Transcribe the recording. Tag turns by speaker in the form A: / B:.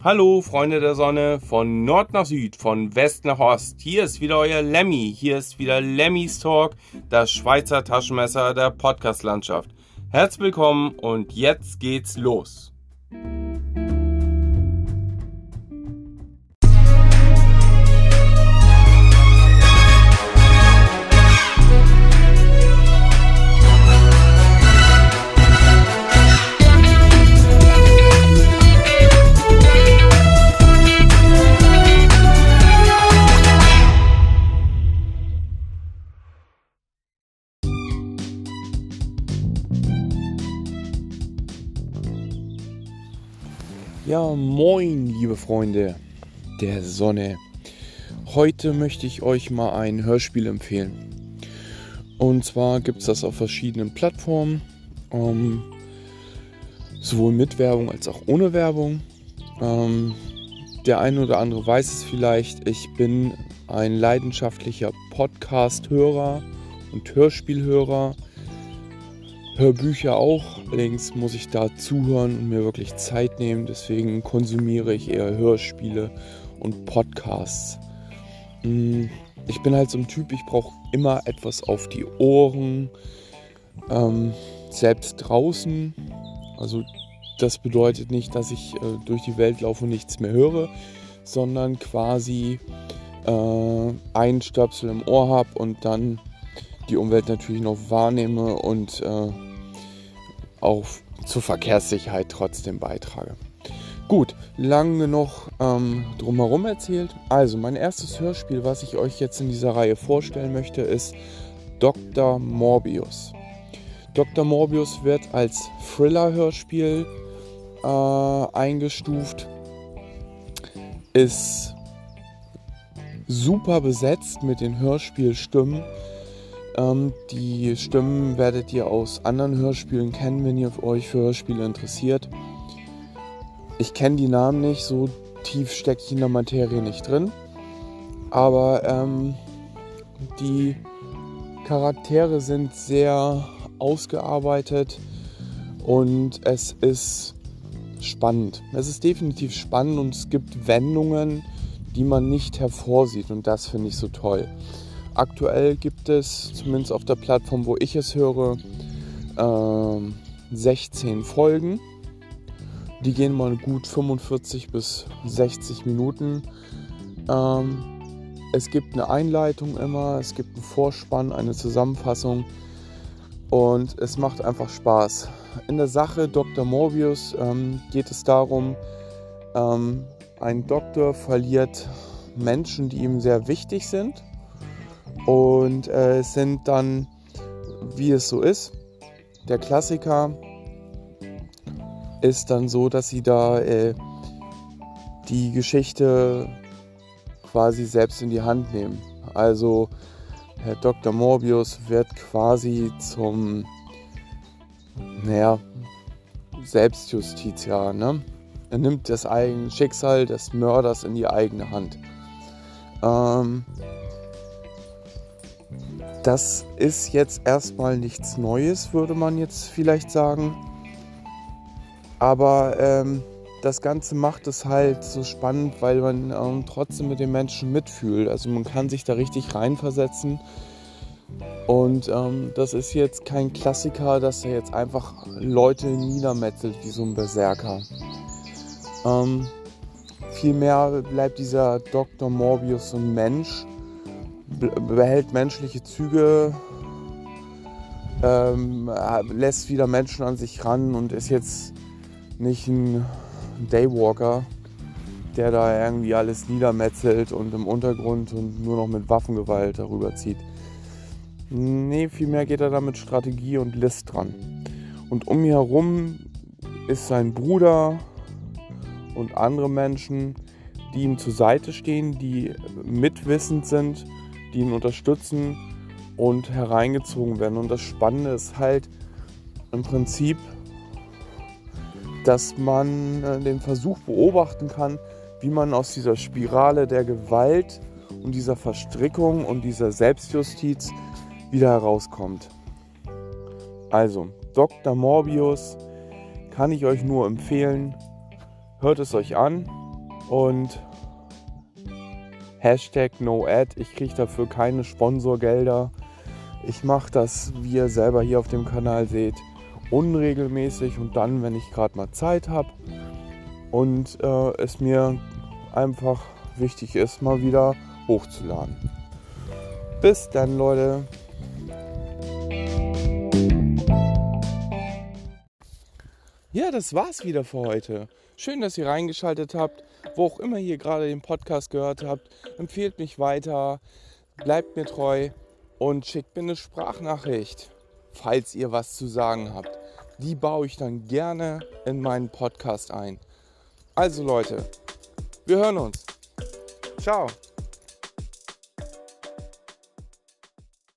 A: Hallo Freunde der Sonne, von Nord nach Süd, von West nach Ost. Hier ist wieder euer Lemmy. Hier ist wieder Lemmys Talk, das Schweizer Taschenmesser der Podcast-Landschaft. Herzlich willkommen und jetzt geht's los. Ja, moin, liebe Freunde der Sonne. Heute möchte ich euch mal ein Hörspiel empfehlen. Und zwar gibt es das auf verschiedenen Plattformen, ähm, sowohl mit Werbung als auch ohne Werbung. Ähm, der eine oder andere weiß es vielleicht, ich bin ein leidenschaftlicher Podcast-Hörer und Hörspielhörer. Hörbücher auch, allerdings muss ich da zuhören und mir wirklich Zeit nehmen. Deswegen konsumiere ich eher Hörspiele und Podcasts. Mm, ich bin halt so ein Typ, ich brauche immer etwas auf die Ohren, ähm, selbst draußen. Also das bedeutet nicht, dass ich äh, durch die Welt laufe und nichts mehr höre, sondern quasi äh, einen Stöpsel im Ohr habe und dann die Umwelt natürlich noch wahrnehme und äh, auch zur Verkehrssicherheit trotzdem beitrage. Gut, lang genug ähm, drumherum erzählt. Also, mein erstes Hörspiel, was ich euch jetzt in dieser Reihe vorstellen möchte, ist Dr. Morbius. Dr. Morbius wird als Thriller-Hörspiel äh, eingestuft, ist super besetzt mit den Hörspielstimmen. Ähm, die Stimmen werdet ihr aus anderen Hörspielen kennen, wenn ihr euch für Hörspiele interessiert. Ich kenne die Namen nicht, so tief stecke ich in der Materie nicht drin. Aber ähm, die Charaktere sind sehr ausgearbeitet und es ist spannend. Es ist definitiv spannend und es gibt Wendungen, die man nicht hervorsieht und das finde ich so toll. Aktuell gibt es, zumindest auf der Plattform, wo ich es höre, äh, 16 Folgen. Die gehen mal gut 45 bis 60 Minuten. Ähm, es gibt eine Einleitung immer, es gibt einen Vorspann, eine Zusammenfassung und es macht einfach Spaß. In der Sache Dr. Morbius ähm, geht es darum, ähm, ein Doktor verliert Menschen, die ihm sehr wichtig sind und äh, sind dann, wie es so ist, der Klassiker ist dann so, dass sie da äh, die Geschichte quasi selbst in die Hand nehmen. Also Herr Dr. Morbius wird quasi zum, naja, Selbstjustiziar. Ne? Er nimmt das eigene Schicksal des Mörders in die eigene Hand. Ähm, das ist jetzt erstmal nichts Neues, würde man jetzt vielleicht sagen. Aber ähm, das Ganze macht es halt so spannend, weil man ähm, trotzdem mit den Menschen mitfühlt. Also man kann sich da richtig reinversetzen. Und ähm, das ist jetzt kein Klassiker, dass er jetzt einfach Leute niedermetzelt wie so ein Berserker. Ähm, vielmehr bleibt dieser Dr. Morbius ein Mensch behält menschliche Züge, ähm, lässt wieder Menschen an sich ran und ist jetzt nicht ein Daywalker, der da irgendwie alles niedermetzelt und im Untergrund und nur noch mit Waffengewalt darüber zieht. Nee, vielmehr geht er da mit Strategie und List dran. Und um ihn herum ist sein Bruder und andere Menschen, die ihm zur Seite stehen, die mitwissend sind die ihn unterstützen und hereingezogen werden. Und das Spannende ist halt im Prinzip, dass man äh, den Versuch beobachten kann, wie man aus dieser Spirale der Gewalt und dieser Verstrickung und dieser Selbstjustiz wieder herauskommt. Also, Dr. Morbius kann ich euch nur empfehlen. Hört es euch an. Und Hashtag NoAd. Ich kriege dafür keine Sponsorgelder. Ich mache das, wie ihr selber hier auf dem Kanal seht, unregelmäßig und dann, wenn ich gerade mal Zeit habe und äh, es mir einfach wichtig ist, mal wieder hochzuladen. Bis dann, Leute. Ja, das war's wieder für heute. Schön, dass ihr reingeschaltet habt. Wo auch immer ihr gerade den Podcast gehört habt, empfehlt mich weiter, bleibt mir treu und schickt mir eine Sprachnachricht, falls ihr was zu sagen habt. Die baue ich dann gerne in meinen Podcast ein. Also Leute, wir hören uns. Ciao.